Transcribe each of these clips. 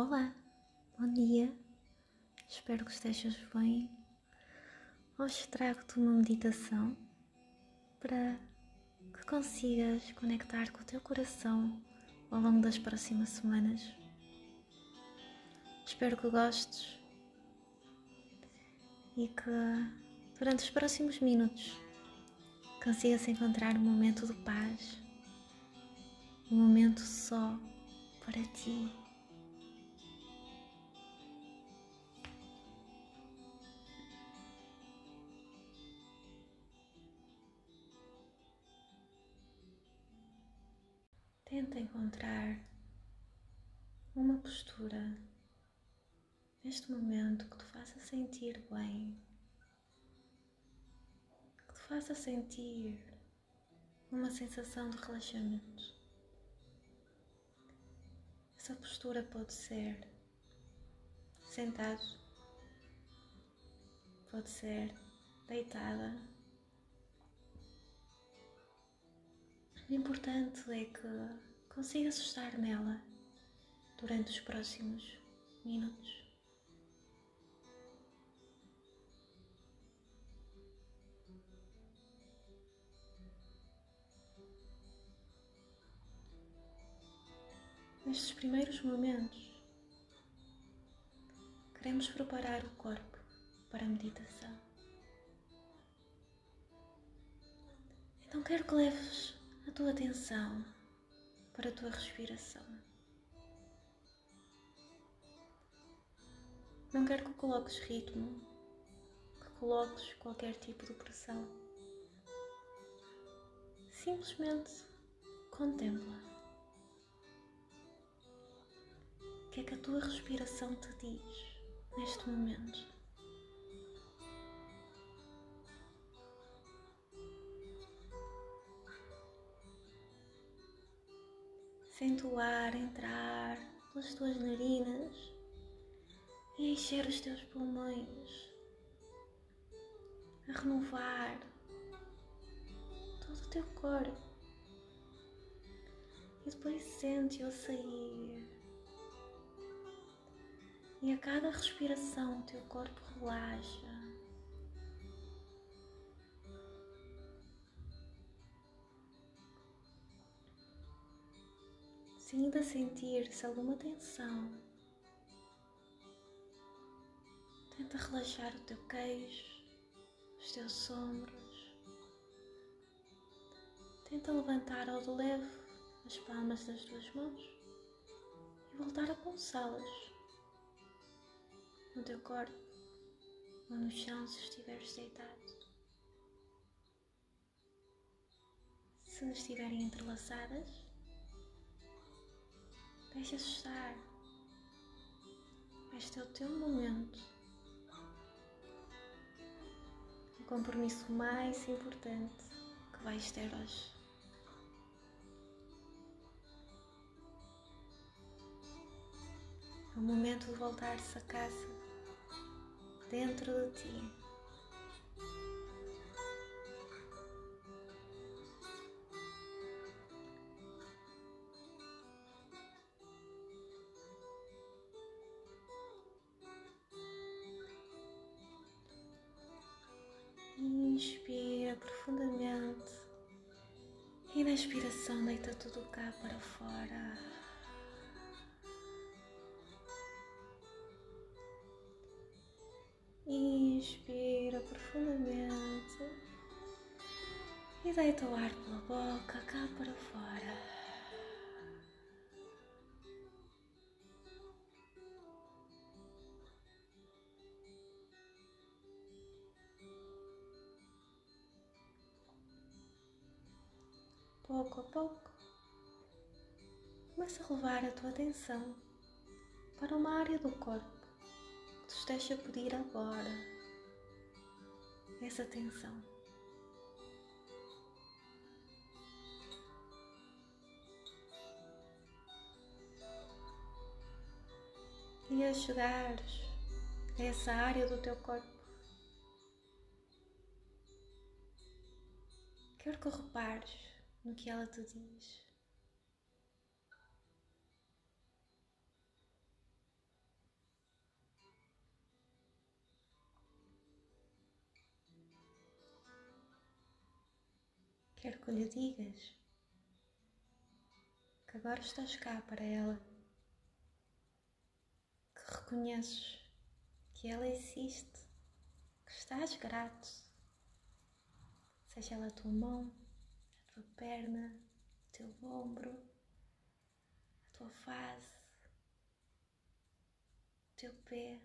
Olá, bom dia, espero que estejas bem. Hoje trago-te uma meditação para que consigas conectar com o teu coração ao longo das próximas semanas. Espero que gostes e que durante os próximos minutos consigas encontrar um momento de paz, um momento só para ti. Tenta encontrar uma postura neste momento que te faça sentir bem, que te faça sentir uma sensação de relaxamento. Essa postura pode ser sentado, pode ser deitada O importante é que consigas estar nela durante os próximos minutos. Nestes primeiros momentos, queremos preparar o corpo para a meditação. Então quero que leves a tua atenção para a tua respiração. Não quero que coloques ritmo, que coloques qualquer tipo de pressão. Simplesmente contempla. O que é que a tua respiração te diz neste momento? Sente o ar entrar pelas tuas narinas e encher os teus pulmões, a renovar todo o teu corpo. E depois sente-o sair. E a cada respiração o teu corpo relaxa. Se ainda sentir-se alguma tensão, tenta relaxar o teu queixo, os teus ombros. Tenta levantar ao de leve as palmas das tuas mãos e voltar a pulsá-las no teu corpo ou no chão se estiveres deitado. Se estiverem entrelaçadas, Deixa estar. Este é o teu momento. O compromisso mais importante que vais ter hoje. É o momento de voltar-se a casa dentro de ti. Na expiração deita tudo cá para fora. Inspira profundamente e deita o ar pela boca cá para fora. Pouco a pouco, começa a levar a tua atenção para uma área do corpo que te esteja a pedir agora essa atenção. E a chegares a essa área do teu corpo, quero que repares no que ela te diz. Quero que lhe digas que agora estás cá para ela, que reconheces que ela existe, que estás grato, seja ela a tua mão, tua perna, o teu ombro, a tua face, o teu pé.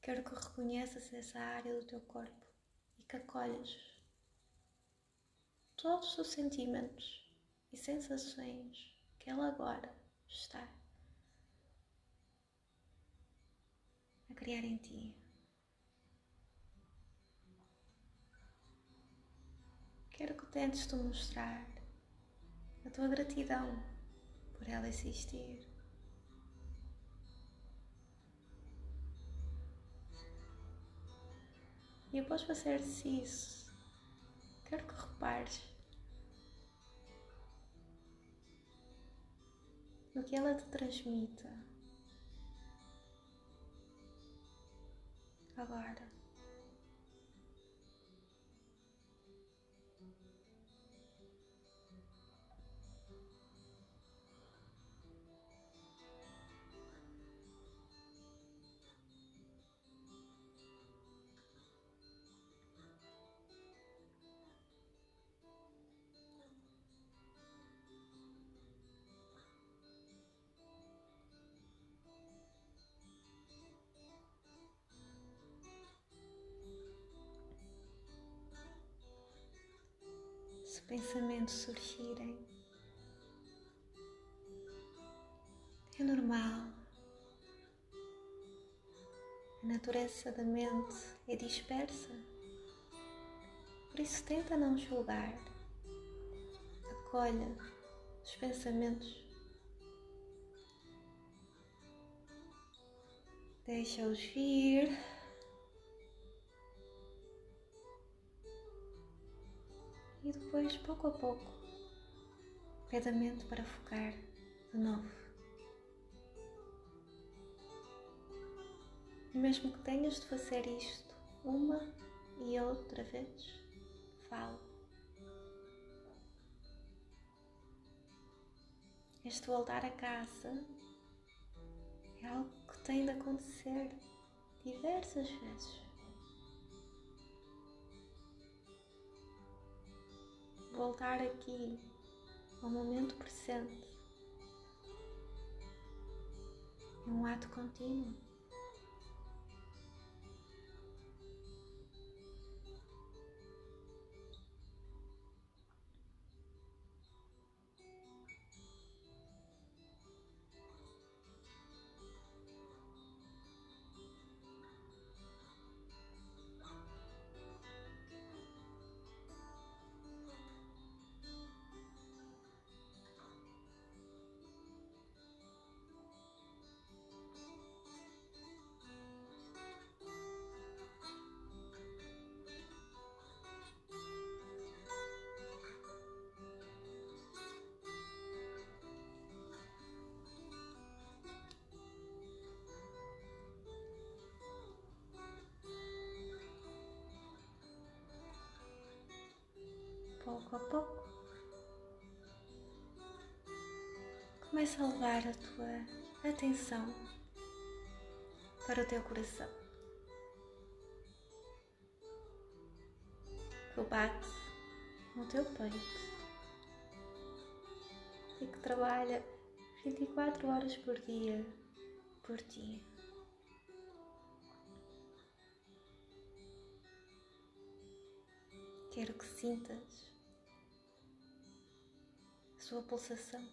Quero que reconheças essa área do teu corpo e que acolhas todos os sentimentos e sensações que ela agora está a criar em ti. Quero que tentes te mostrar a tua gratidão por ela existir. E após fazer-se isso, quero que repares no que ela te transmita. Agora. Pensamentos surgirem. É normal. A natureza da mente é dispersa. Por isso, tenta não julgar. Acolha os pensamentos. Deixa-os vir. Depois, pouco a pouco, pede a mente para focar de novo. E mesmo que tenhas de fazer isto uma e outra vez, fala. Este voltar a casa é algo que tem de acontecer diversas vezes. Voltar aqui ao momento presente é um ato contínuo. Pouco a pouco, começa a levar a tua atenção para o teu coração, que bate no teu peito. E que trabalha 24 horas por dia por ti. Quero que sintas sua pulsação.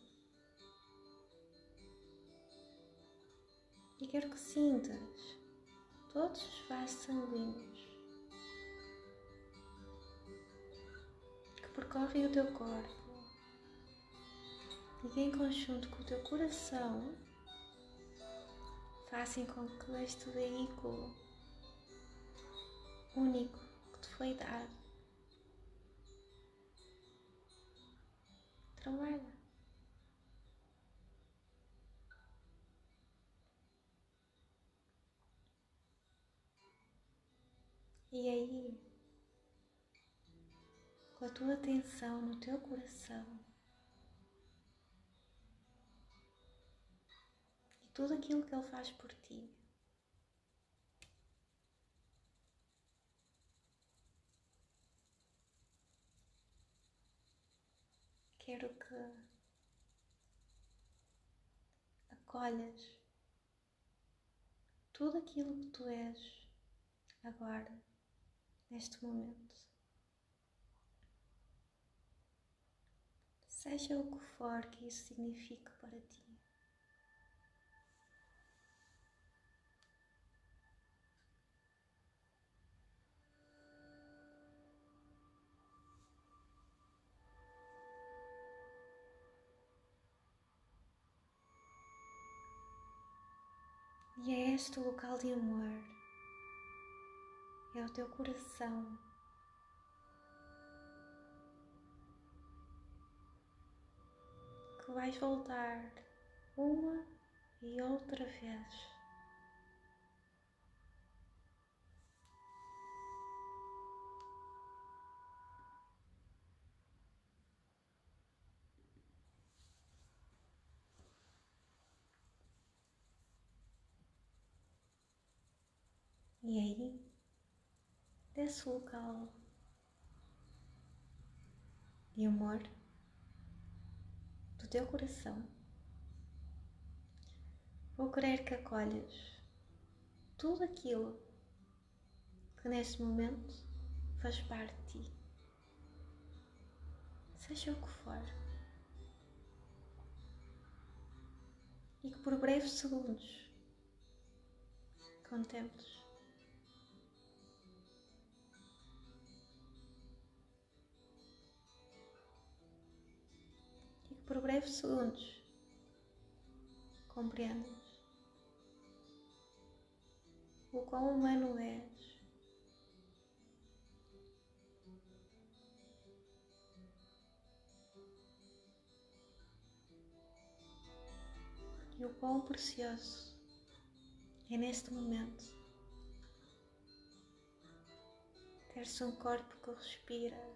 E quero que sintas todos os vasos sanguíneos que percorrem o teu corpo e que, em conjunto com o teu coração, fazem com que este veículo único que te foi dado trabalha. E aí, com a tua atenção no teu coração e tudo aquilo que Ele faz por ti. Quero que acolhas tudo aquilo que tu és agora, neste momento. Seja o que for que isso signifique para ti. E é este o local de amor. É o teu coração. Que vais voltar uma e outra vez. E aí, desse local de amor do teu coração, vou querer que acolhas tudo aquilo que neste momento faz parte de ti, seja o que for. E que por breves segundos contemples breves segundos, compreendes o quão humano és. E o quão precioso é neste momento ter-se um corpo que respira,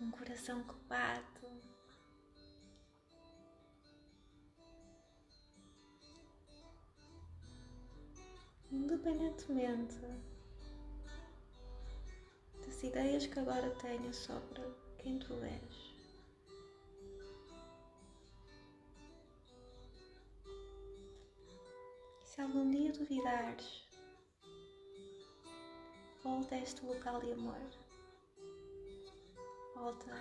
um coração que bate, independentemente das ideias que agora tenho sobre quem tu és. Se algum dia duvidares, volta a este local de amor. Volta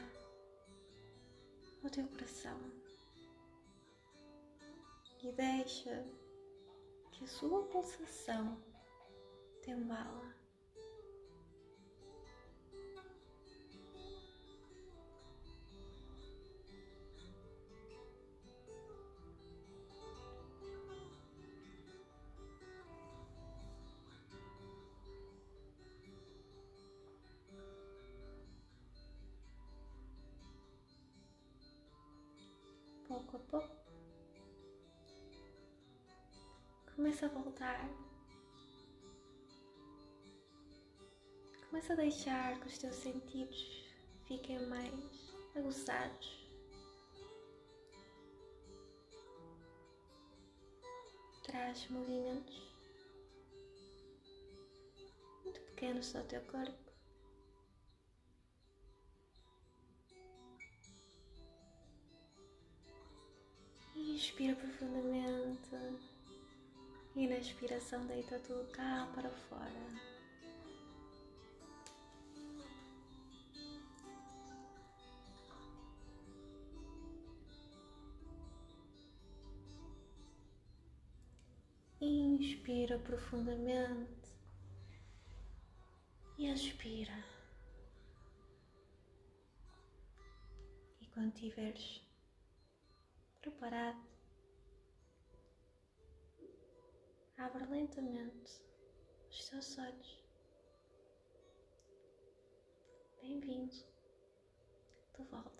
ao teu coração e deixa que sua pulsação te embala. pouco a pouco Começa a voltar. Começa a deixar que os teus sentidos fiquem mais aguçados. Traz movimentos muito pequenos ao teu corpo. Inspira profundamente. E na expiração deita tudo cá para fora. Inspira profundamente e expira. E quando estiveres preparado, Abre lentamente os seus olhos. Bem-vindo de volta.